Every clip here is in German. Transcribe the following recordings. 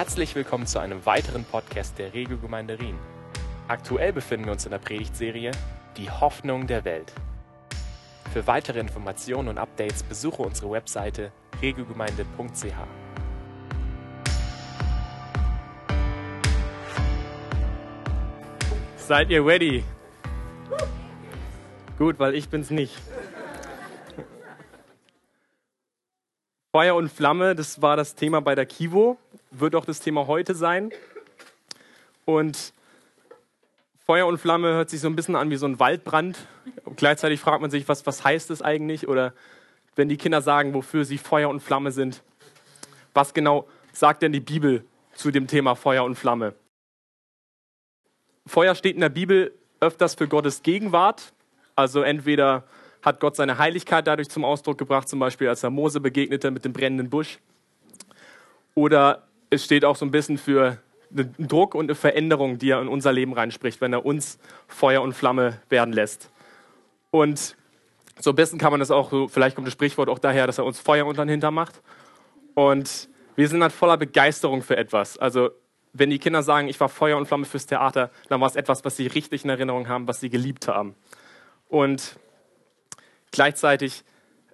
Herzlich willkommen zu einem weiteren Podcast der Regelgemeinde Rien. Aktuell befinden wir uns in der Predigtserie Die Hoffnung der Welt. Für weitere Informationen und Updates besuche unsere Webseite regelgemeinde.ch. Seid ihr ready? Gut, weil ich bin's nicht. Feuer und Flamme, das war das Thema bei der Kivo, wird auch das Thema heute sein. Und Feuer und Flamme hört sich so ein bisschen an wie so ein Waldbrand. Gleichzeitig fragt man sich, was, was heißt das eigentlich? Oder wenn die Kinder sagen, wofür sie Feuer und Flamme sind, was genau sagt denn die Bibel zu dem Thema Feuer und Flamme? Feuer steht in der Bibel öfters für Gottes Gegenwart. Also entweder hat Gott seine Heiligkeit dadurch zum Ausdruck gebracht, zum Beispiel als er Mose begegnete mit dem brennenden Busch. Oder es steht auch so ein bisschen für einen Druck und eine Veränderung, die er in unser Leben reinspricht, wenn er uns Feuer und Flamme werden lässt. Und so ein bisschen kann man das auch, vielleicht kommt das Sprichwort auch daher, dass er uns Feuer unter den Hintern macht. Und wir sind halt voller Begeisterung für etwas. Also wenn die Kinder sagen, ich war Feuer und Flamme fürs Theater, dann war es etwas, was sie richtig in Erinnerung haben, was sie geliebt haben. Und Gleichzeitig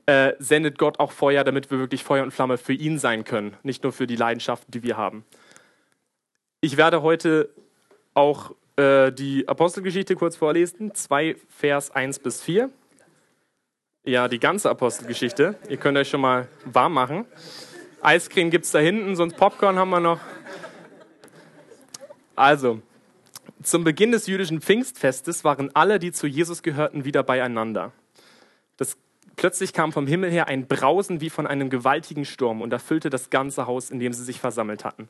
äh, sendet Gott auch Feuer, damit wir wirklich Feuer und Flamme für ihn sein können, nicht nur für die Leidenschaften, die wir haben. Ich werde heute auch äh, die Apostelgeschichte kurz vorlesen, 2 Vers 1 bis 4. Ja, die ganze Apostelgeschichte. Ihr könnt euch schon mal warm machen. Eiscreme gibt es da hinten, sonst Popcorn haben wir noch. Also, zum Beginn des jüdischen Pfingstfestes waren alle, die zu Jesus gehörten, wieder beieinander. Plötzlich kam vom Himmel her ein Brausen wie von einem gewaltigen Sturm und erfüllte das ganze Haus, in dem sie sich versammelt hatten.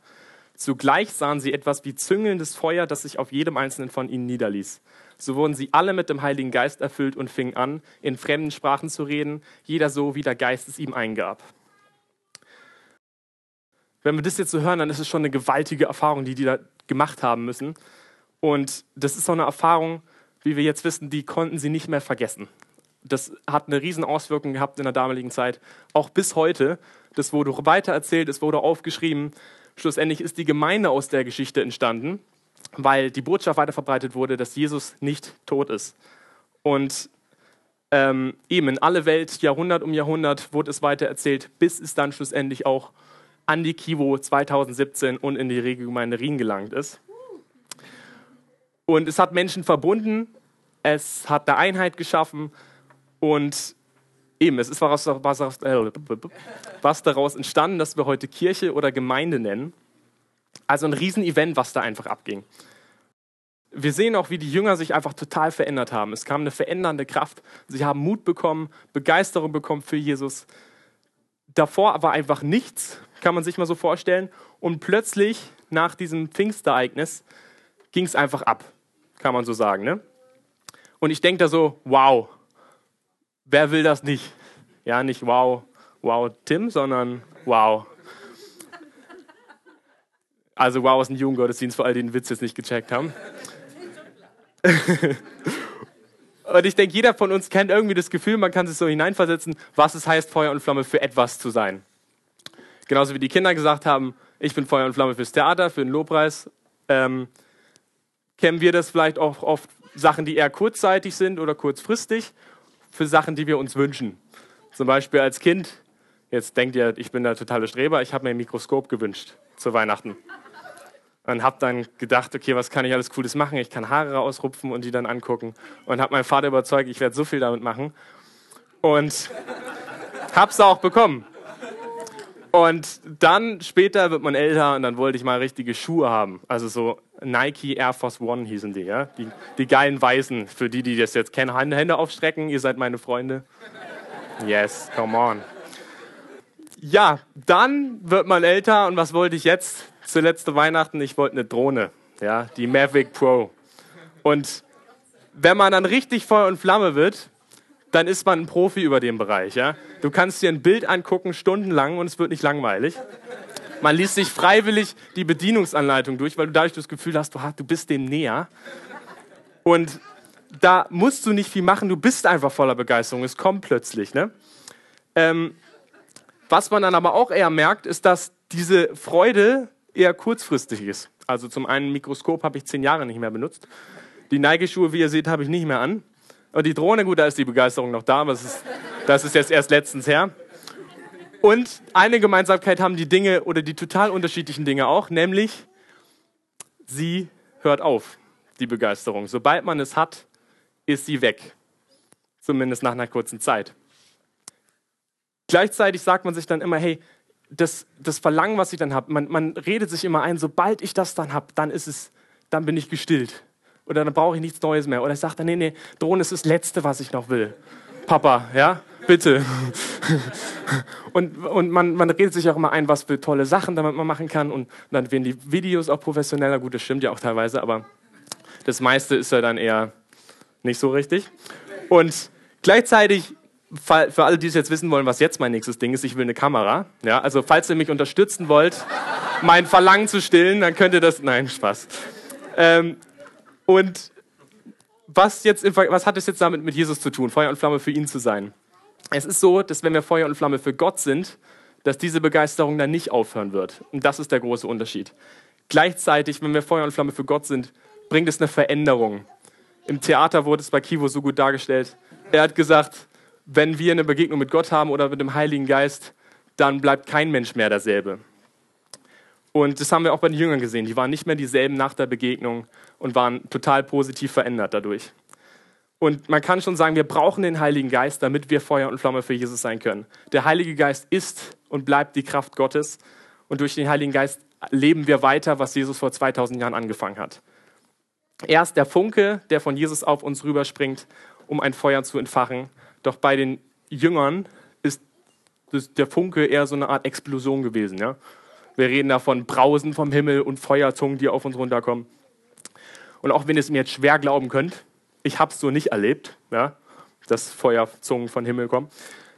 Zugleich sahen sie etwas wie züngelndes Feuer, das sich auf jedem einzelnen von ihnen niederließ. So wurden sie alle mit dem Heiligen Geist erfüllt und fingen an, in fremden Sprachen zu reden, jeder so, wie der Geist es ihm eingab. Wenn wir das jetzt so hören, dann ist es schon eine gewaltige Erfahrung, die die da gemacht haben müssen. Und das ist so eine Erfahrung, wie wir jetzt wissen, die konnten sie nicht mehr vergessen das hat eine riesen Auswirkung gehabt in der damaligen Zeit, auch bis heute. Das wurde weitererzählt, es wurde aufgeschrieben. Schlussendlich ist die Gemeinde aus der Geschichte entstanden, weil die Botschaft weiterverbreitet wurde, dass Jesus nicht tot ist. Und ähm, eben in alle Welt, Jahrhundert um Jahrhundert, wurde es weitererzählt, bis es dann schlussendlich auch an die Kivo 2017 und in die Regelgemeinde Rien gelangt ist. Und es hat Menschen verbunden, es hat eine Einheit geschaffen und eben, es ist was, äh, was daraus entstanden, dass wir heute Kirche oder Gemeinde nennen. Also ein Riesenevent, was da einfach abging. Wir sehen auch, wie die Jünger sich einfach total verändert haben. Es kam eine verändernde Kraft. Sie haben Mut bekommen, Begeisterung bekommen für Jesus. Davor war einfach nichts, kann man sich mal so vorstellen. Und plötzlich, nach diesem Pfingstereignis, ging es einfach ab, kann man so sagen. Ne? Und ich denke da so, wow, Wer will das nicht? Ja, nicht wow, wow Tim, sondern wow. Also wow ist ein Jugendgottesdienst, für all den Witz jetzt nicht gecheckt haben. und ich denke, jeder von uns kennt irgendwie das Gefühl, man kann sich so hineinversetzen, was es heißt, Feuer und Flamme für etwas zu sein. Genauso wie die Kinder gesagt haben, ich bin Feuer und Flamme fürs Theater, für den Lobpreis. Ähm, kennen wir das vielleicht auch oft Sachen, die eher kurzzeitig sind oder kurzfristig für Sachen, die wir uns wünschen. Zum Beispiel als Kind, jetzt denkt ihr, ich bin der totale Streber, ich habe mir ein Mikroskop gewünscht zu Weihnachten. Und habe dann gedacht, okay, was kann ich alles Cooles machen? Ich kann Haare ausrupfen und die dann angucken. Und habe meinen Vater überzeugt, ich werde so viel damit machen. Und habe es auch bekommen. Und dann später wird man älter und dann wollte ich mal richtige Schuhe haben. Also so Nike Air Force One hießen die, ja. Die, die geilen Weißen, für die, die das jetzt kennen, Hände aufstrecken, ihr seid meine Freunde. Yes, come on. Ja, dann wird man älter und was wollte ich jetzt? Zu letzte Weihnachten, ich wollte eine Drohne, ja, die Mavic Pro. Und wenn man dann richtig Feuer und Flamme wird, dann ist man ein Profi über den Bereich. Ja? Du kannst dir ein Bild angucken, stundenlang, und es wird nicht langweilig. Man liest sich freiwillig die Bedienungsanleitung durch, weil du dadurch das Gefühl hast, du, bist dem näher. Und da musst du nicht viel machen, du bist einfach voller Begeisterung. Es kommt plötzlich. Ne? Ähm, was man dann aber auch eher merkt, ist, dass diese Freude eher kurzfristiges. Also zum einen Mikroskop habe ich zehn Jahre nicht mehr benutzt. Die Nike-Schuhe, wie ihr seht, habe ich nicht mehr an. Und die Drohne, gut, da ist die Begeisterung noch da, aber das ist, das ist jetzt erst letztens her. Und eine Gemeinsamkeit haben die Dinge oder die total unterschiedlichen Dinge auch, nämlich sie hört auf, die Begeisterung. Sobald man es hat, ist sie weg. Zumindest nach einer kurzen Zeit. Gleichzeitig sagt man sich dann immer, hey, das, das Verlangen, was ich dann habe, man, man redet sich immer ein, sobald ich das dann habe, dann ist es, dann bin ich gestillt. Oder dann brauche ich nichts Neues mehr. Oder ich sage dann, nee, nee, Drohnen ist das Letzte, was ich noch will. Papa, ja, bitte. Und, und man, man redet sich auch immer ein, was für tolle Sachen damit man machen kann. Und dann werden die Videos auch professioneller. Gut, das stimmt ja auch teilweise, aber das meiste ist ja dann eher nicht so richtig. Und gleichzeitig für alle, die es jetzt wissen wollen, was jetzt mein nächstes Ding ist, ich will eine Kamera. Ja, also falls ihr mich unterstützen wollt, mein Verlangen zu stillen, dann könnt ihr das. Nein, Spaß. Ähm, und was, jetzt, was hat es jetzt damit mit Jesus zu tun, Feuer und Flamme für ihn zu sein? Es ist so, dass wenn wir Feuer und Flamme für Gott sind, dass diese Begeisterung dann nicht aufhören wird. Und das ist der große Unterschied. Gleichzeitig, wenn wir Feuer und Flamme für Gott sind, bringt es eine Veränderung. Im Theater wurde es bei Kivo so gut dargestellt. Er hat gesagt, wenn wir eine Begegnung mit Gott haben oder mit dem Heiligen Geist, dann bleibt kein Mensch mehr derselbe. Und das haben wir auch bei den Jüngern gesehen. Die waren nicht mehr dieselben nach der Begegnung und waren total positiv verändert dadurch. Und man kann schon sagen, wir brauchen den Heiligen Geist, damit wir Feuer und Flamme für Jesus sein können. Der Heilige Geist ist und bleibt die Kraft Gottes. Und durch den Heiligen Geist leben wir weiter, was Jesus vor 2000 Jahren angefangen hat. Er ist der Funke, der von Jesus auf uns rüberspringt, um ein Feuer zu entfachen. Doch bei den Jüngern ist der Funke eher so eine Art Explosion gewesen. Ja? Wir reden da von Brausen vom Himmel und Feuerzungen, die auf uns runterkommen. Und auch wenn ihr es mir jetzt schwer glauben könnt, ich habe es so nicht erlebt, ja, dass Feuerzungen von Himmel kommen.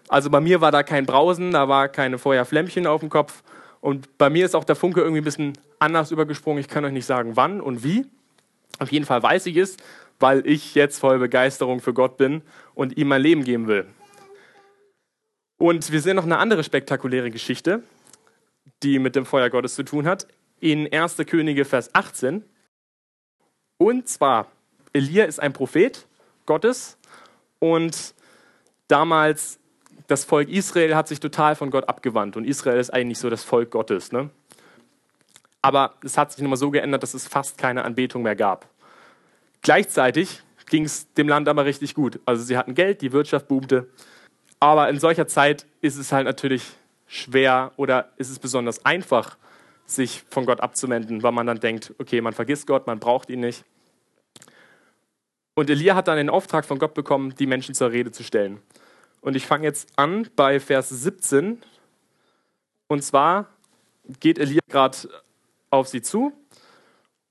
Also bei mir war da kein Brausen, da war keine Feuerflämmchen auf dem Kopf. Und bei mir ist auch der Funke irgendwie ein bisschen anders übergesprungen. Ich kann euch nicht sagen, wann und wie. Auf jeden Fall weiß ich es, weil ich jetzt voll Begeisterung für Gott bin und ihm mein Leben geben will. Und wir sehen noch eine andere spektakuläre Geschichte, die mit dem Feuer Gottes zu tun hat, in 1. Könige, Vers 18. Und zwar, Elia ist ein Prophet Gottes und damals das Volk Israel hat sich total von Gott abgewandt und Israel ist eigentlich so das Volk Gottes. Ne? Aber es hat sich nun mal so geändert, dass es fast keine Anbetung mehr gab. Gleichzeitig ging es dem Land aber richtig gut. Also sie hatten Geld, die Wirtschaft boomte. Aber in solcher Zeit ist es halt natürlich schwer oder ist es besonders einfach, sich von Gott abzuwenden, weil man dann denkt, okay, man vergisst Gott, man braucht ihn nicht. Und Elia hat dann den Auftrag von Gott bekommen, die Menschen zur Rede zu stellen. Und ich fange jetzt an bei Vers 17. Und zwar geht Elia gerade auf sie zu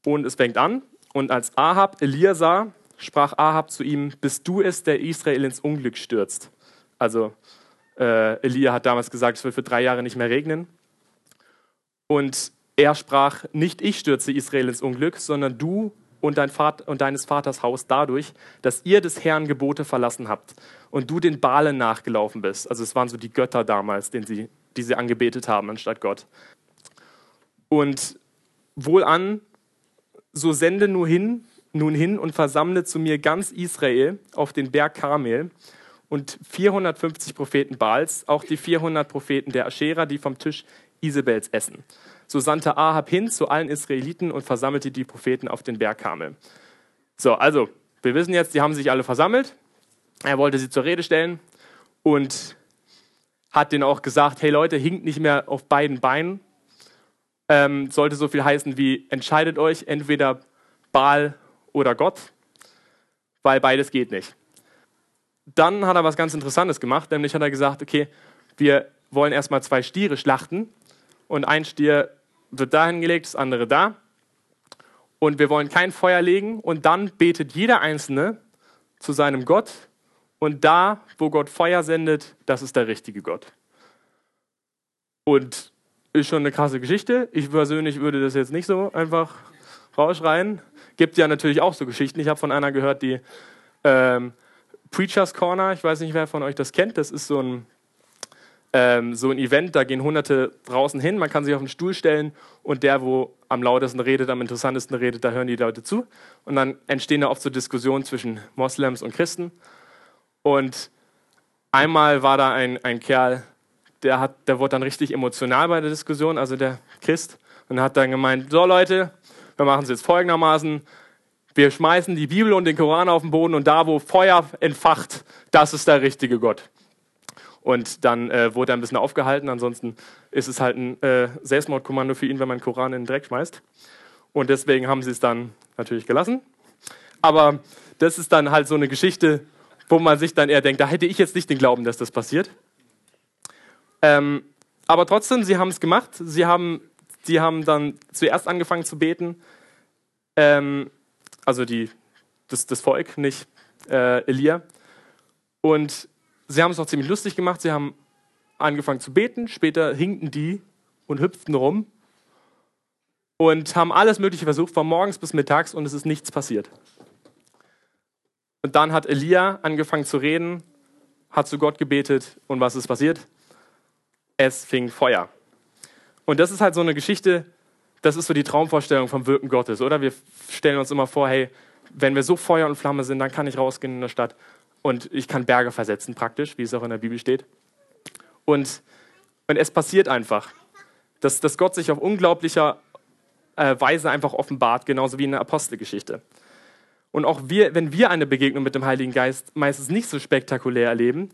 und es fängt an. Und als Ahab Elia sah, sprach Ahab zu ihm, bist du es, der Israel ins Unglück stürzt? Also äh, Elia hat damals gesagt, es wird für drei Jahre nicht mehr regnen. Und er sprach, nicht ich stürze Israel ins Unglück, sondern du und, dein Vater, und deines Vaters Haus dadurch, dass ihr des Herrn Gebote verlassen habt und du den Balen nachgelaufen bist. Also es waren so die Götter damals, den sie, die sie angebetet haben anstatt Gott. Und wohlan, so sende nur hin, nun hin und versammle zu mir ganz Israel auf den Berg Karmel und 450 Propheten Baals, auch die 400 Propheten der Aschera, die vom Tisch Isabels essen. So sandte Ahab hin zu allen Israeliten und versammelte die Propheten auf den Berg Karmel. So, also, wir wissen jetzt, die haben sich alle versammelt. Er wollte sie zur Rede stellen und hat denen auch gesagt, hey Leute, hinkt nicht mehr auf beiden Beinen. Ähm, sollte so viel heißen wie, entscheidet euch entweder Baal oder Gott, weil beides geht nicht. Dann hat er was ganz Interessantes gemacht, nämlich hat er gesagt, okay, wir wollen erstmal zwei Stiere schlachten und ein Stier wird dahin gelegt, das andere da. Und wir wollen kein Feuer legen und dann betet jeder Einzelne zu seinem Gott und da, wo Gott Feuer sendet, das ist der richtige Gott. Und ist schon eine krasse Geschichte. Ich persönlich würde das jetzt nicht so einfach rausschreien. Gibt ja natürlich auch so Geschichten. Ich habe von einer gehört, die ähm, Preachers Corner, ich weiß nicht, wer von euch das kennt, das ist so ein ähm, so ein Event, da gehen Hunderte draußen hin, man kann sich auf den Stuhl stellen und der, wo am lautesten redet, am interessantesten redet, da hören die Leute zu. Und dann entstehen da oft so Diskussionen zwischen Moslems und Christen. Und einmal war da ein, ein Kerl, der, hat, der wurde dann richtig emotional bei der Diskussion, also der Christ, und hat dann gemeint, so Leute, wir machen es jetzt folgendermaßen, wir schmeißen die Bibel und den Koran auf den Boden und da, wo Feuer entfacht, das ist der richtige Gott. Und dann äh, wurde er ein bisschen aufgehalten. Ansonsten ist es halt ein äh, Selbstmordkommando für ihn, wenn man den Koran in den Dreck schmeißt. Und deswegen haben sie es dann natürlich gelassen. Aber das ist dann halt so eine Geschichte, wo man sich dann eher denkt, da hätte ich jetzt nicht den Glauben, dass das passiert. Ähm, aber trotzdem, sie haben es gemacht. Sie haben, sie haben dann zuerst angefangen zu beten. Ähm, also die, das, das Volk, nicht äh, Elia. Und sie haben es auch ziemlich lustig gemacht. Sie haben angefangen zu beten, später hinkten die und hüpften rum und haben alles Mögliche versucht, von morgens bis mittags und es ist nichts passiert. Und dann hat Elia angefangen zu reden, hat zu Gott gebetet und was ist passiert? Es fing Feuer. Und das ist halt so eine Geschichte, das ist so die Traumvorstellung vom Wirken Gottes, oder? Wir stellen uns immer vor, hey, wenn wir so Feuer und Flamme sind, dann kann ich rausgehen in der Stadt und ich kann Berge versetzen, praktisch, wie es auch in der Bibel steht. Und, und es passiert einfach, dass, dass Gott sich auf unglaublicher äh, Weise einfach offenbart, genauso wie in der Apostelgeschichte. Und auch wir, wenn wir eine Begegnung mit dem Heiligen Geist meistens nicht so spektakulär erleben,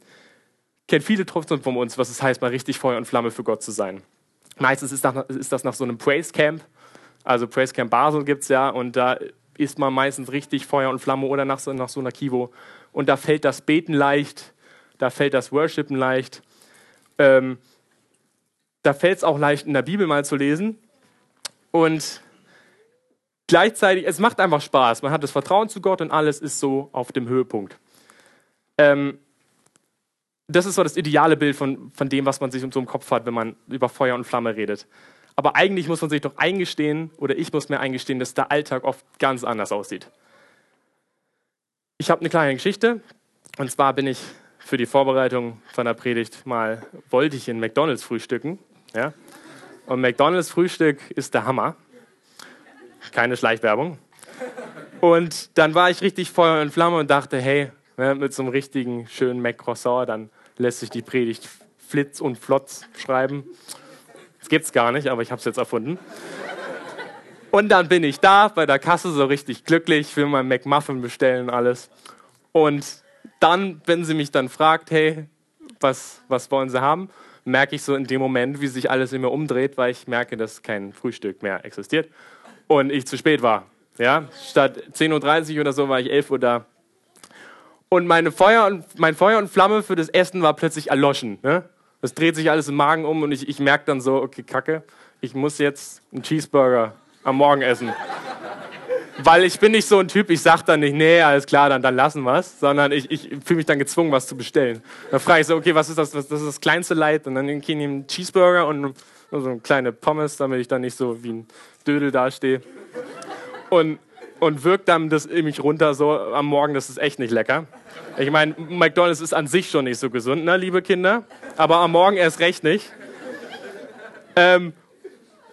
kennen viele trotzdem von uns, was es heißt, mal richtig Feuer und Flamme für Gott zu sein. Meistens ist, nach, ist das nach so einem Praise Camp, also Praise Camp Basel gibt es ja, und da ist man meistens richtig Feuer und Flamme oder nach so, nach so einer Kivo und da fällt das Beten leicht, da fällt das Worshipen leicht. Ähm, da fällt es auch leicht, in der Bibel mal zu lesen. Und gleichzeitig, es macht einfach Spaß. Man hat das Vertrauen zu Gott und alles ist so auf dem Höhepunkt. Ähm, das ist so das ideale Bild von, von dem, was man sich so im Kopf hat, wenn man über Feuer und Flamme redet. Aber eigentlich muss man sich doch eingestehen, oder ich muss mir eingestehen, dass der Alltag oft ganz anders aussieht. Ich habe eine kleine Geschichte. Und zwar bin ich für die Vorbereitung von der Predigt mal, wollte ich in McDonalds frühstücken. Ja? Und McDonalds Frühstück ist der Hammer. Keine Schleichwerbung. Und dann war ich richtig Feuer und Flamme und dachte, hey, mit so einem richtigen schönen Mac-Croissant, dann lässt sich die Predigt flitz und flotz schreiben. Das gibt's gar nicht, aber ich habe es jetzt erfunden. Und dann bin ich da bei der Kasse so richtig glücklich, will mein McMuffin bestellen, alles. Und dann, wenn sie mich dann fragt, hey, was, was wollen sie haben, merke ich so in dem Moment, wie sich alles in mir umdreht, weil ich merke, dass kein Frühstück mehr existiert und ich zu spät war. Ja, statt 10.30 Uhr oder so war ich 11 Uhr da. Und meine Feuer und, mein Feuer und Flamme für das Essen war plötzlich erloschen. Ne? Es dreht sich alles im Magen um und ich, ich merke dann so, okay, kacke, ich muss jetzt einen Cheeseburger am Morgen essen. Weil ich bin nicht so ein Typ, ich sag dann nicht, nee, alles klar, dann, dann lassen wir es, sondern ich, ich fühle mich dann gezwungen, was zu bestellen. Dann frage ich so, okay, was ist das, was, das ist das kleinste Leid? Und dann nehme ich einen Cheeseburger und so eine kleine Pommes, damit ich dann nicht so wie ein Dödel dastehe. Und, und wirkt dann das mich runter so am Morgen, das ist echt nicht lecker. Ich meine, McDonalds ist an sich schon nicht so gesund, ne, liebe Kinder, aber am Morgen erst recht nicht. Ähm,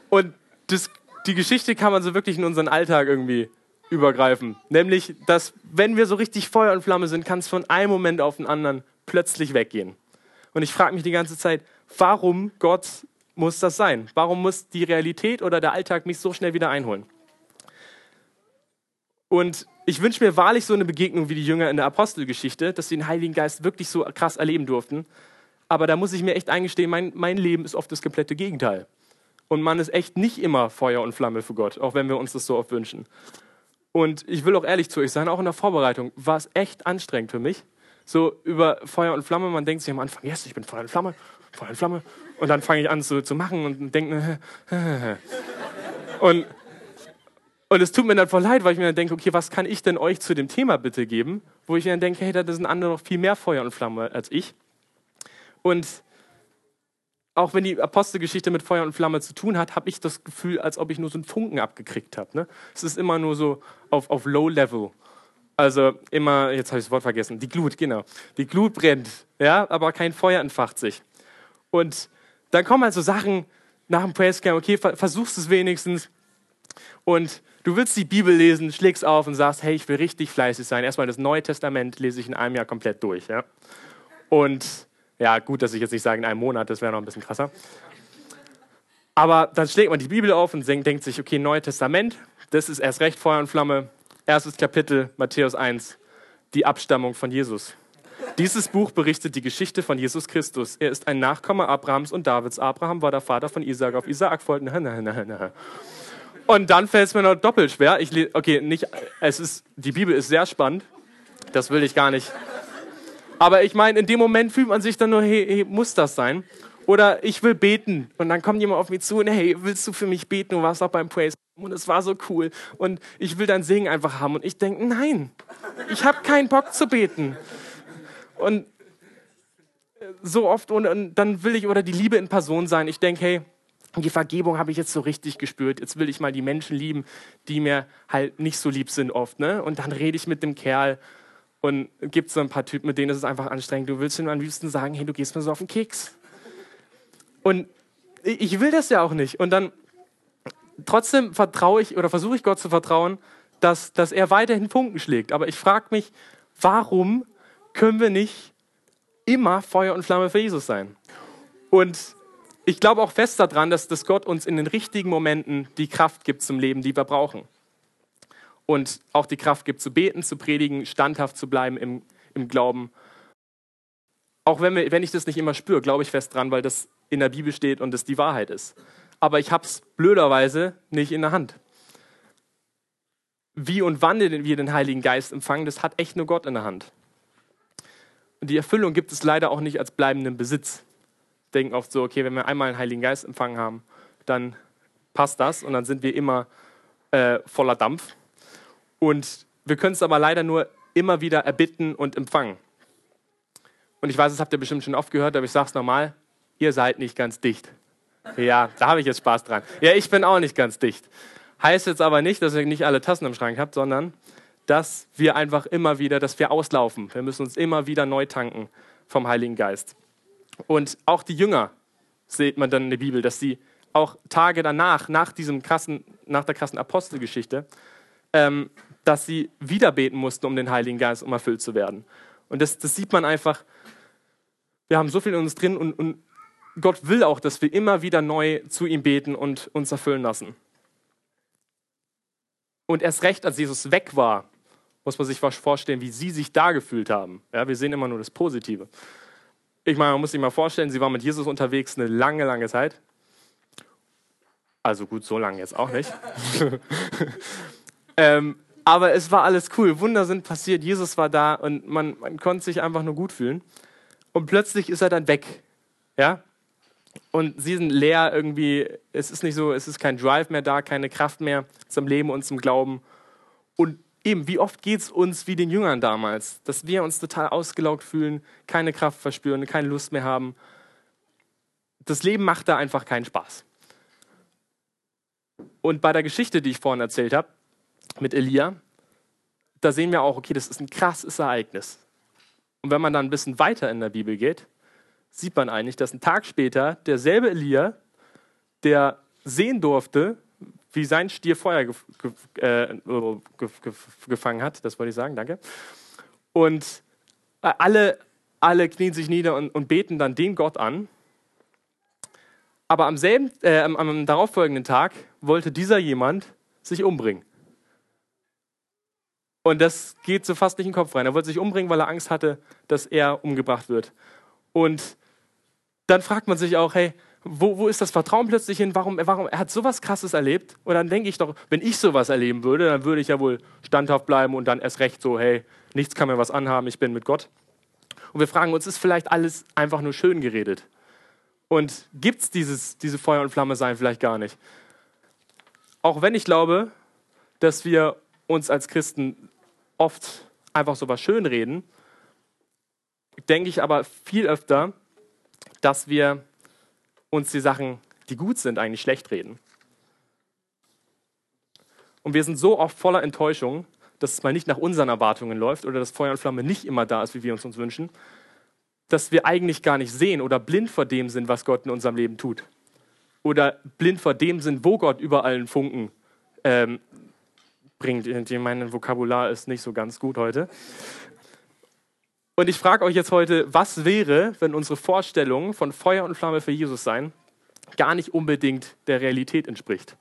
und das die Geschichte kann man so wirklich in unseren Alltag irgendwie übergreifen. Nämlich, dass wenn wir so richtig Feuer und Flamme sind, kann es von einem Moment auf den anderen plötzlich weggehen. Und ich frage mich die ganze Zeit, warum Gott muss das sein? Warum muss die Realität oder der Alltag mich so schnell wieder einholen? Und ich wünsche mir wahrlich so eine Begegnung wie die Jünger in der Apostelgeschichte, dass sie den Heiligen Geist wirklich so krass erleben durften. Aber da muss ich mir echt eingestehen, mein, mein Leben ist oft das komplette Gegenteil. Und man ist echt nicht immer Feuer und Flamme für Gott, auch wenn wir uns das so oft wünschen. Und ich will auch ehrlich zu euch sein, auch in der Vorbereitung war es echt anstrengend für mich. So über Feuer und Flamme, man denkt sich am Anfang, yes, ich bin Feuer und Flamme, Feuer und Flamme. Und dann fange ich an so, zu machen und denke, und, und es tut mir dann voll leid, weil ich mir dann denke, okay, was kann ich denn euch zu dem Thema bitte geben? Wo ich mir dann denke, hey, da sind andere noch viel mehr Feuer und Flamme als ich. Und auch wenn die Apostelgeschichte mit Feuer und Flamme zu tun hat, habe ich das Gefühl, als ob ich nur so einen Funken abgekriegt habe. Ne? Es ist immer nur so auf, auf Low Level. Also immer, jetzt habe ich das Wort vergessen, die Glut, genau. Die Glut brennt, ja, aber kein Feuer entfacht sich. Und dann kommen halt so Sachen nach dem Praise okay, versuchst es wenigstens. Und du willst die Bibel lesen, schlägst auf und sagst, hey, ich will richtig fleißig sein. Erstmal das Neue Testament lese ich in einem Jahr komplett durch. Ja? Und ja, gut, dass ich jetzt nicht sage in einem Monat, das wäre noch ein bisschen krasser. Aber dann schlägt man die Bibel auf und denkt sich, okay, Neues Testament, das ist erst recht Feuer und Flamme. Erstes Kapitel, Matthäus 1, die Abstammung von Jesus. Dieses Buch berichtet die Geschichte von Jesus Christus. Er ist ein Nachkomme Abrahams und Davids. Abraham war der Vater von Isaac. Auf Isaac folgten. Und dann fällt es mir noch doppelt schwer. Ich okay, nicht, es ist, die Bibel ist sehr spannend. Das will ich gar nicht. Aber ich meine, in dem Moment fühlt man sich dann nur, hey, hey, muss das sein? Oder ich will beten und dann kommt jemand auf mich zu und hey, willst du für mich beten? Du warst auch beim Praise und es war so cool und ich will dein Segen einfach haben. Und ich denke, nein, ich habe keinen Bock zu beten. Und so oft und, und dann will ich oder die Liebe in Person sein. Ich denke, hey, die Vergebung habe ich jetzt so richtig gespürt. Jetzt will ich mal die Menschen lieben, die mir halt nicht so lieb sind oft. Ne? Und dann rede ich mit dem Kerl und gibt so ein paar Typen, mit denen ist es einfach anstrengend. Du willst ihm am liebsten sagen, hey, du gehst mir so auf den Keks. Und ich will das ja auch nicht. Und dann trotzdem vertraue ich oder versuche ich Gott zu vertrauen, dass, dass er weiterhin Funken schlägt. Aber ich frage mich, warum können wir nicht immer Feuer und Flamme für Jesus sein? Und ich glaube auch fest daran, dass, dass Gott uns in den richtigen Momenten die Kraft gibt zum Leben, die wir brauchen. Und auch die Kraft gibt zu beten, zu predigen, standhaft zu bleiben im, im Glauben. Auch wenn, wir, wenn ich das nicht immer spüre, glaube ich fest dran, weil das in der Bibel steht und es die Wahrheit ist. Aber ich habe es blöderweise nicht in der Hand. Wie und wann wir den Heiligen Geist empfangen, das hat echt nur Gott in der Hand. Und die Erfüllung gibt es leider auch nicht als bleibenden Besitz. Denken oft so, okay, wenn wir einmal einen Heiligen Geist empfangen haben, dann passt das und dann sind wir immer äh, voller Dampf. Und wir können es aber leider nur immer wieder erbitten und empfangen. Und ich weiß, das habt ihr bestimmt schon oft gehört, aber ich sage es nochmal, ihr seid nicht ganz dicht. Ja, da habe ich jetzt Spaß dran. Ja, ich bin auch nicht ganz dicht. Heißt jetzt aber nicht, dass ihr nicht alle Tassen im Schrank habt, sondern dass wir einfach immer wieder, dass wir auslaufen. Wir müssen uns immer wieder neu tanken vom Heiligen Geist. Und auch die Jünger sieht man dann in der Bibel, dass sie auch Tage danach, nach diesem krassen, nach der krassen Apostelgeschichte, ähm, dass sie wieder beten mussten, um den Heiligen Geist, um erfüllt zu werden. Und das, das sieht man einfach. Wir haben so viel in uns drin und, und Gott will auch, dass wir immer wieder neu zu ihm beten und uns erfüllen lassen. Und erst recht, als Jesus weg war, muss man sich vorstellen, wie sie sich da gefühlt haben. Ja, wir sehen immer nur das Positive. Ich meine, man muss sich mal vorstellen, sie war mit Jesus unterwegs eine lange, lange Zeit. Also gut, so lange jetzt auch nicht. ähm, aber es war alles cool. Wunder sind passiert. Jesus war da und man, man konnte sich einfach nur gut fühlen. Und plötzlich ist er dann weg. Ja? Und sie sind leer irgendwie. Es ist nicht so, es ist kein Drive mehr da, keine Kraft mehr zum Leben und zum Glauben. Und eben, wie oft geht es uns wie den Jüngern damals, dass wir uns total ausgelaugt fühlen, keine Kraft verspüren, keine Lust mehr haben. Das Leben macht da einfach keinen Spaß. Und bei der Geschichte, die ich vorhin erzählt habe, mit Elia, da sehen wir auch, okay, das ist ein krasses Ereignis. Und wenn man dann ein bisschen weiter in der Bibel geht, sieht man eigentlich, dass ein Tag später derselbe Elia, der sehen durfte, wie sein Stier Feuer gef äh, gef gefangen hat, das wollte ich sagen, danke. Und alle, alle knien sich nieder und, und beten dann den Gott an. Aber am, selben, äh, am, am darauffolgenden Tag wollte dieser jemand sich umbringen. Und das geht so fast nicht in den Kopf rein. Er wollte sich umbringen, weil er Angst hatte, dass er umgebracht wird. Und dann fragt man sich auch, hey, wo, wo ist das Vertrauen plötzlich hin? Warum, warum, er hat sowas Krasses erlebt. Und dann denke ich doch, wenn ich sowas erleben würde, dann würde ich ja wohl standhaft bleiben und dann erst recht so, hey, nichts kann mir was anhaben, ich bin mit Gott. Und wir fragen uns, ist vielleicht alles einfach nur schön geredet? Und gibt es diese Feuer und Flamme sein vielleicht gar nicht? Auch wenn ich glaube, dass wir uns als Christen oft einfach so was schönreden, denke ich aber viel öfter, dass wir uns die Sachen, die gut sind, eigentlich schlecht reden. Und wir sind so oft voller Enttäuschung, dass es mal nicht nach unseren Erwartungen läuft oder dass Feuer und Flamme nicht immer da ist, wie wir uns uns wünschen, dass wir eigentlich gar nicht sehen oder blind vor dem sind, was Gott in unserem Leben tut. Oder blind vor dem sind, wo Gott überall einen Funken ähm, bringt. Mein Vokabular ist nicht so ganz gut heute. Und ich frage euch jetzt heute, was wäre, wenn unsere Vorstellung von Feuer und Flamme für Jesus sein gar nicht unbedingt der Realität entspricht?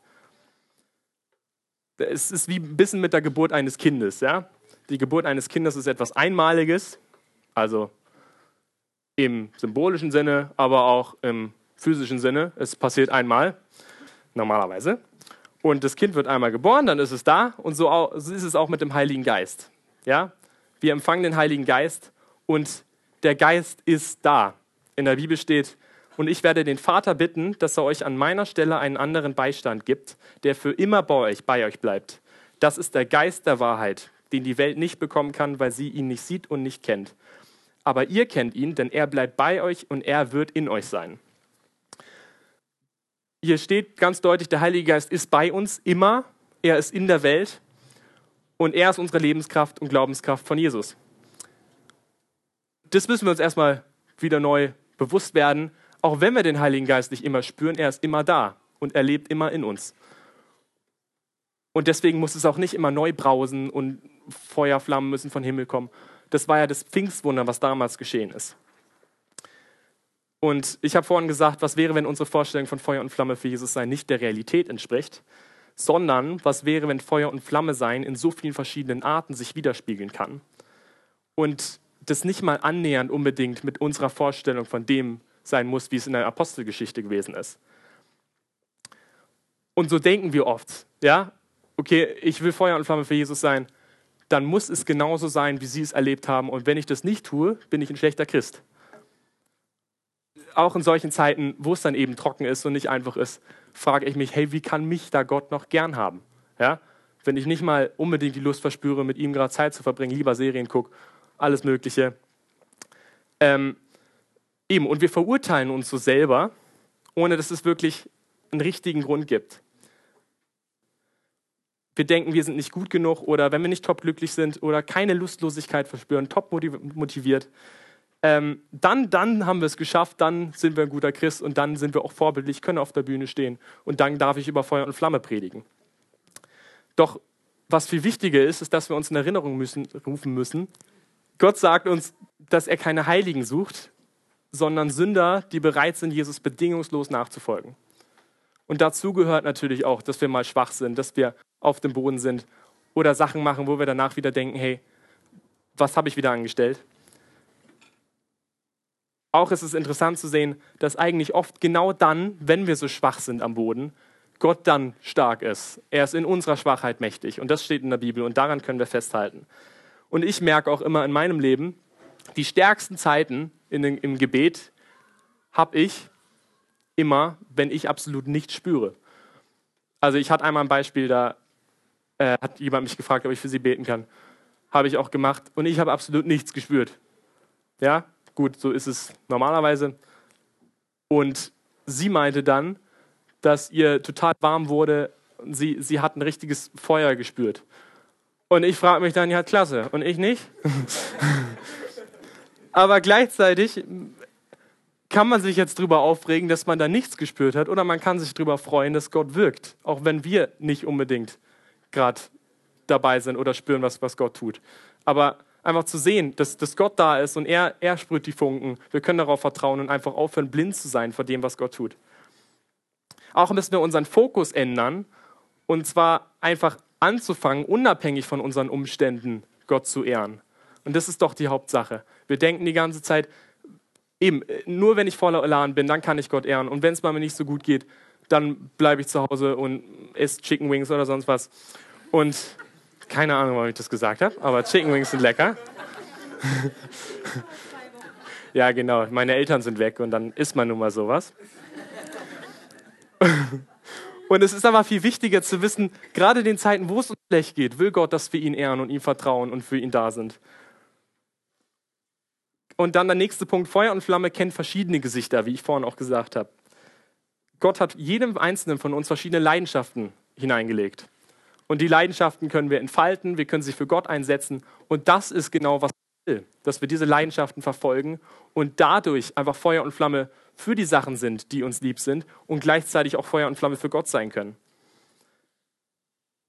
Es ist wie ein bisschen mit der Geburt eines Kindes. Ja? Die Geburt eines Kindes ist etwas Einmaliges, also im symbolischen Sinne, aber auch im physischen Sinne. Es passiert einmal, normalerweise. Und das Kind wird einmal geboren, dann ist es da. Und so ist es auch mit dem Heiligen Geist. Ja? Wir empfangen den Heiligen Geist und der Geist ist da. In der Bibel steht, und ich werde den Vater bitten, dass er euch an meiner Stelle einen anderen Beistand gibt, der für immer bei euch, bei euch bleibt. Das ist der Geist der Wahrheit, den die Welt nicht bekommen kann, weil sie ihn nicht sieht und nicht kennt. Aber ihr kennt ihn, denn er bleibt bei euch und er wird in euch sein. Hier steht ganz deutlich, der Heilige Geist ist bei uns immer, er ist in der Welt und er ist unsere Lebenskraft und Glaubenskraft von Jesus. Das müssen wir uns erstmal wieder neu bewusst werden. Auch wenn wir den Heiligen Geist nicht immer spüren, er ist immer da und er lebt immer in uns. Und deswegen muss es auch nicht immer neu brausen und Feuerflammen müssen von Himmel kommen. Das war ja das Pfingstwunder, was damals geschehen ist. Und ich habe vorhin gesagt, was wäre, wenn unsere Vorstellung von Feuer und Flamme für Jesus sein nicht der Realität entspricht, sondern was wäre, wenn Feuer und Flamme sein in so vielen verschiedenen Arten sich widerspiegeln kann. Und das nicht mal annähernd unbedingt mit unserer Vorstellung von dem sein muss, wie es in der Apostelgeschichte gewesen ist. Und so denken wir oft, ja, okay, ich will Feuer und Flamme für Jesus sein, dann muss es genauso sein, wie sie es erlebt haben. Und wenn ich das nicht tue, bin ich ein schlechter Christ. Auch in solchen Zeiten, wo es dann eben trocken ist und nicht einfach ist, frage ich mich, hey, wie kann mich da Gott noch gern haben? Ja? Wenn ich nicht mal unbedingt die Lust verspüre, mit ihm gerade Zeit zu verbringen, lieber Serien gucke, alles Mögliche. Ähm, Eben, und wir verurteilen uns so selber, ohne dass es wirklich einen richtigen Grund gibt. Wir denken, wir sind nicht gut genug oder wenn wir nicht top glücklich sind oder keine Lustlosigkeit verspüren, top motiviert, ähm, dann, dann haben wir es geschafft, dann sind wir ein guter Christ und dann sind wir auch vorbildlich, können auf der Bühne stehen und dann darf ich über Feuer und Flamme predigen. Doch was viel wichtiger ist, ist, dass wir uns in Erinnerung müssen, rufen müssen. Gott sagt uns, dass er keine Heiligen sucht, sondern Sünder, die bereit sind, Jesus bedingungslos nachzufolgen. Und dazu gehört natürlich auch, dass wir mal schwach sind, dass wir auf dem Boden sind oder Sachen machen, wo wir danach wieder denken, hey, was habe ich wieder angestellt? Auch ist es interessant zu sehen, dass eigentlich oft genau dann, wenn wir so schwach sind am Boden, Gott dann stark ist. Er ist in unserer Schwachheit mächtig. Und das steht in der Bibel und daran können wir festhalten. Und ich merke auch immer in meinem Leben, die stärksten Zeiten in im Gebet habe ich immer, wenn ich absolut nichts spüre. Also ich hatte einmal ein Beispiel, da äh, hat jemand mich gefragt, ob ich für sie beten kann. Habe ich auch gemacht und ich habe absolut nichts gespürt. Ja, gut, so ist es normalerweise. Und sie meinte dann, dass ihr total warm wurde sie, sie hat ein richtiges Feuer gespürt. Und ich frage mich dann, ja, klasse. Und ich nicht? Aber gleichzeitig kann man sich jetzt darüber aufregen, dass man da nichts gespürt hat, oder man kann sich darüber freuen, dass Gott wirkt, auch wenn wir nicht unbedingt gerade dabei sind oder spüren, was, was Gott tut. Aber einfach zu sehen, dass, dass Gott da ist und er, er sprüht die Funken. Wir können darauf vertrauen und einfach aufhören, blind zu sein vor dem, was Gott tut. Auch müssen wir unseren Fokus ändern und zwar einfach anzufangen, unabhängig von unseren Umständen Gott zu ehren. Und das ist doch die Hauptsache. Wir denken die ganze Zeit, eben, nur wenn ich voller Elan bin, dann kann ich Gott ehren. Und wenn es mal mir nicht so gut geht, dann bleibe ich zu Hause und esse Chicken Wings oder sonst was. Und keine Ahnung, warum ich das gesagt habe, aber Chicken Wings sind lecker. ja, genau. Meine Eltern sind weg und dann isst man nun mal sowas. Und es ist aber viel wichtiger zu wissen, gerade in den Zeiten, wo es uns schlecht geht, will Gott, dass wir ihn ehren und ihm vertrauen und für ihn da sind. Und dann der nächste Punkt, Feuer und Flamme kennen verschiedene Gesichter, wie ich vorhin auch gesagt habe. Gott hat jedem Einzelnen von uns verschiedene Leidenschaften hineingelegt. Und die Leidenschaften können wir entfalten, wir können sie für Gott einsetzen. Und das ist genau, was will, dass wir diese Leidenschaften verfolgen und dadurch einfach Feuer und Flamme für die Sachen sind, die uns lieb sind und gleichzeitig auch Feuer und Flamme für Gott sein können.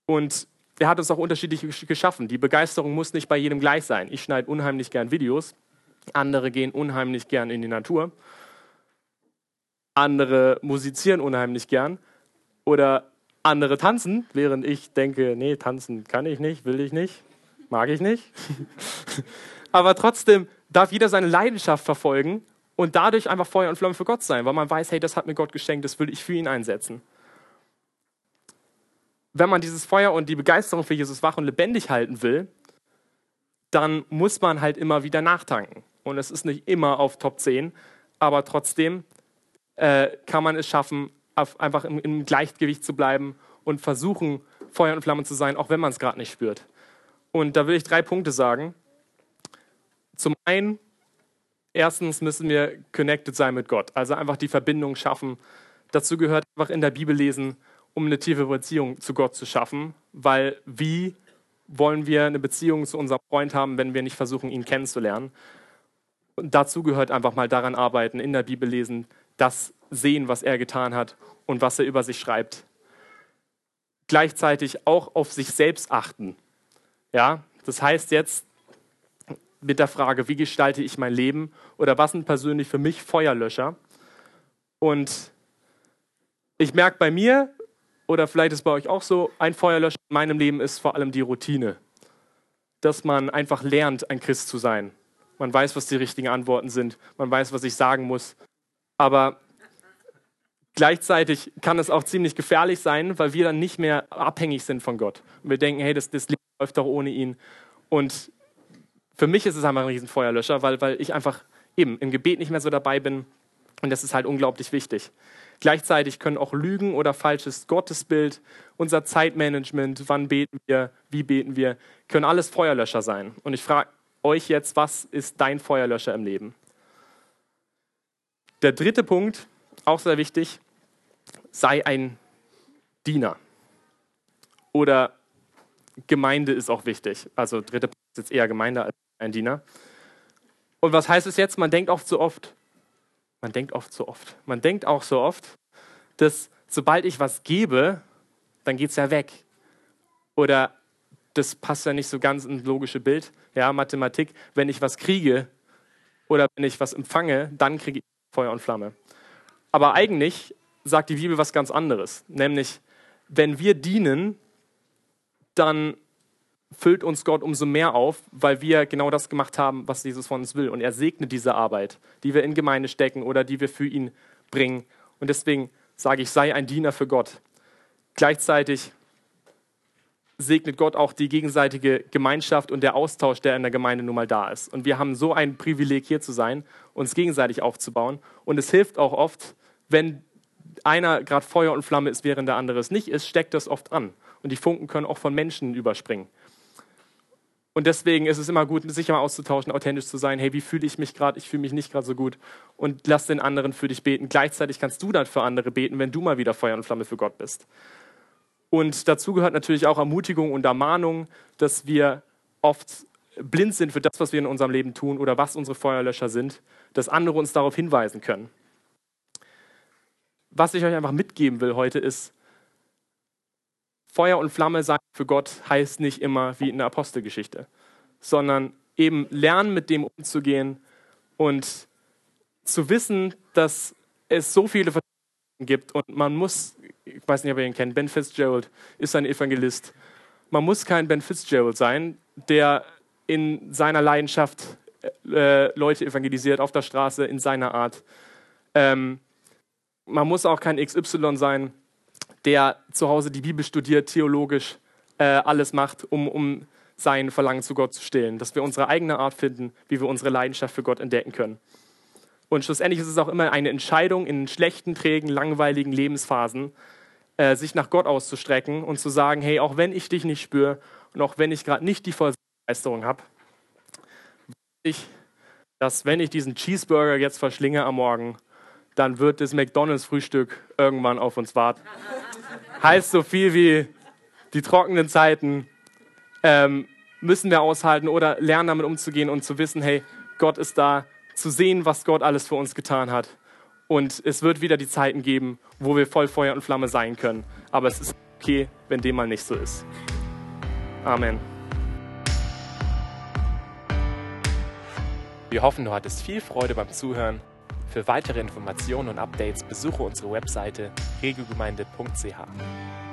Und er hat uns auch unterschiedlich geschaffen. Die Begeisterung muss nicht bei jedem gleich sein. Ich schneide unheimlich gern Videos, andere gehen unheimlich gern in die Natur, andere musizieren unheimlich gern oder andere tanzen, während ich denke, nee, tanzen kann ich nicht, will ich nicht, mag ich nicht. Aber trotzdem darf jeder seine Leidenschaft verfolgen und dadurch einfach Feuer und Flamme für Gott sein, weil man weiß, hey, das hat mir Gott geschenkt, das will ich für ihn einsetzen. Wenn man dieses Feuer und die Begeisterung für Jesus wach und lebendig halten will, dann muss man halt immer wieder nachtanken. Und es ist nicht immer auf Top 10, aber trotzdem äh, kann man es schaffen, einfach im, im Gleichgewicht zu bleiben und versuchen, Feuer und Flamme zu sein, auch wenn man es gerade nicht spürt. Und da will ich drei Punkte sagen. Zum einen, erstens müssen wir connected sein mit Gott, also einfach die Verbindung schaffen. Dazu gehört einfach in der Bibel lesen, um eine tiefe Beziehung zu Gott zu schaffen, weil wie wollen wir eine Beziehung zu unserem Freund haben, wenn wir nicht versuchen, ihn kennenzulernen? Und dazu gehört einfach mal daran arbeiten, in der Bibel lesen, das sehen, was er getan hat und was er über sich schreibt. Gleichzeitig auch auf sich selbst achten. Ja, das heißt jetzt mit der Frage, wie gestalte ich mein Leben oder was sind persönlich für mich Feuerlöscher? Und ich merke bei mir, oder vielleicht ist bei euch auch so, ein Feuerlöscher in meinem Leben ist vor allem die Routine. Dass man einfach lernt, ein Christ zu sein. Man weiß, was die richtigen Antworten sind. Man weiß, was ich sagen muss. Aber Gleichzeitig kann es auch ziemlich gefährlich sein, weil wir dann nicht mehr abhängig sind von Gott. Und wir denken, hey, das, das Leben läuft doch ohne ihn. Und für mich ist es einfach ein Riesenfeuerlöscher, weil, weil ich einfach eben im Gebet nicht mehr so dabei bin. Und das ist halt unglaublich wichtig. Gleichzeitig können auch Lügen oder falsches Gottesbild, unser Zeitmanagement, wann beten wir, wie beten wir, können alles Feuerlöscher sein. Und ich frage euch jetzt, was ist dein Feuerlöscher im Leben? Der dritte Punkt auch sehr wichtig, sei ein Diener. Oder Gemeinde ist auch wichtig. Also dritte Punkt ist jetzt eher Gemeinde als ein Diener. Und was heißt es jetzt? Man denkt oft so oft, man denkt oft so oft, man denkt auch so oft, dass sobald ich was gebe, dann geht es ja weg. Oder das passt ja nicht so ganz ins logische Bild. Ja, Mathematik, wenn ich was kriege oder wenn ich was empfange, dann kriege ich Feuer und Flamme. Aber eigentlich sagt die Bibel was ganz anderes, nämlich wenn wir dienen, dann füllt uns Gott umso mehr auf, weil wir genau das gemacht haben, was Jesus von uns will. Und er segnet diese Arbeit, die wir in Gemeinde stecken oder die wir für ihn bringen. Und deswegen sage ich, sei ein Diener für Gott. Gleichzeitig segnet Gott auch die gegenseitige Gemeinschaft und der Austausch, der in der Gemeinde nun mal da ist. Und wir haben so ein Privileg, hier zu sein, uns gegenseitig aufzubauen. Und es hilft auch oft, wenn einer gerade Feuer und Flamme ist, während der andere es nicht ist, steckt das oft an. Und die Funken können auch von Menschen überspringen. Und deswegen ist es immer gut, sich mal auszutauschen, authentisch zu sein. Hey, wie fühle ich mich gerade? Ich fühle mich nicht gerade so gut. Und lass den anderen für dich beten. Gleichzeitig kannst du dann für andere beten, wenn du mal wieder Feuer und Flamme für Gott bist. Und dazu gehört natürlich auch Ermutigung und Ermahnung, dass wir oft blind sind für das, was wir in unserem Leben tun oder was unsere Feuerlöscher sind, dass andere uns darauf hinweisen können. Was ich euch einfach mitgeben will heute ist, Feuer und Flamme sein für Gott heißt nicht immer wie in der Apostelgeschichte, sondern eben lernen, mit dem umzugehen und zu wissen, dass es so viele gibt und man muss, ich weiß nicht, ob ihr ihn kennt, Ben Fitzgerald ist ein Evangelist. Man muss kein Ben Fitzgerald sein, der in seiner Leidenschaft äh, Leute evangelisiert auf der Straße in seiner Art. Ähm, man muss auch kein XY sein, der zu Hause die Bibel studiert, theologisch äh, alles macht, um, um sein Verlangen zu Gott zu stillen. Dass wir unsere eigene Art finden, wie wir unsere Leidenschaft für Gott entdecken können. Und schlussendlich ist es auch immer eine Entscheidung in schlechten, trägen, langweiligen Lebensphasen, äh, sich nach Gott auszustrecken und zu sagen, hey, auch wenn ich dich nicht spüre und auch wenn ich gerade nicht die Vollbegeisterung habe, ich, dass wenn ich diesen Cheeseburger jetzt verschlinge am Morgen, dann wird das McDonalds-Frühstück irgendwann auf uns warten. Heißt so viel wie die trockenen Zeiten ähm, müssen wir aushalten oder lernen damit umzugehen und zu wissen, hey, Gott ist da, zu sehen, was Gott alles für uns getan hat. Und es wird wieder die Zeiten geben, wo wir voll Feuer und Flamme sein können. Aber es ist okay, wenn dem mal nicht so ist. Amen. Wir hoffen, du hattest viel Freude beim Zuhören. Für weitere Informationen und Updates besuche unsere Webseite regelgemeinde.ch.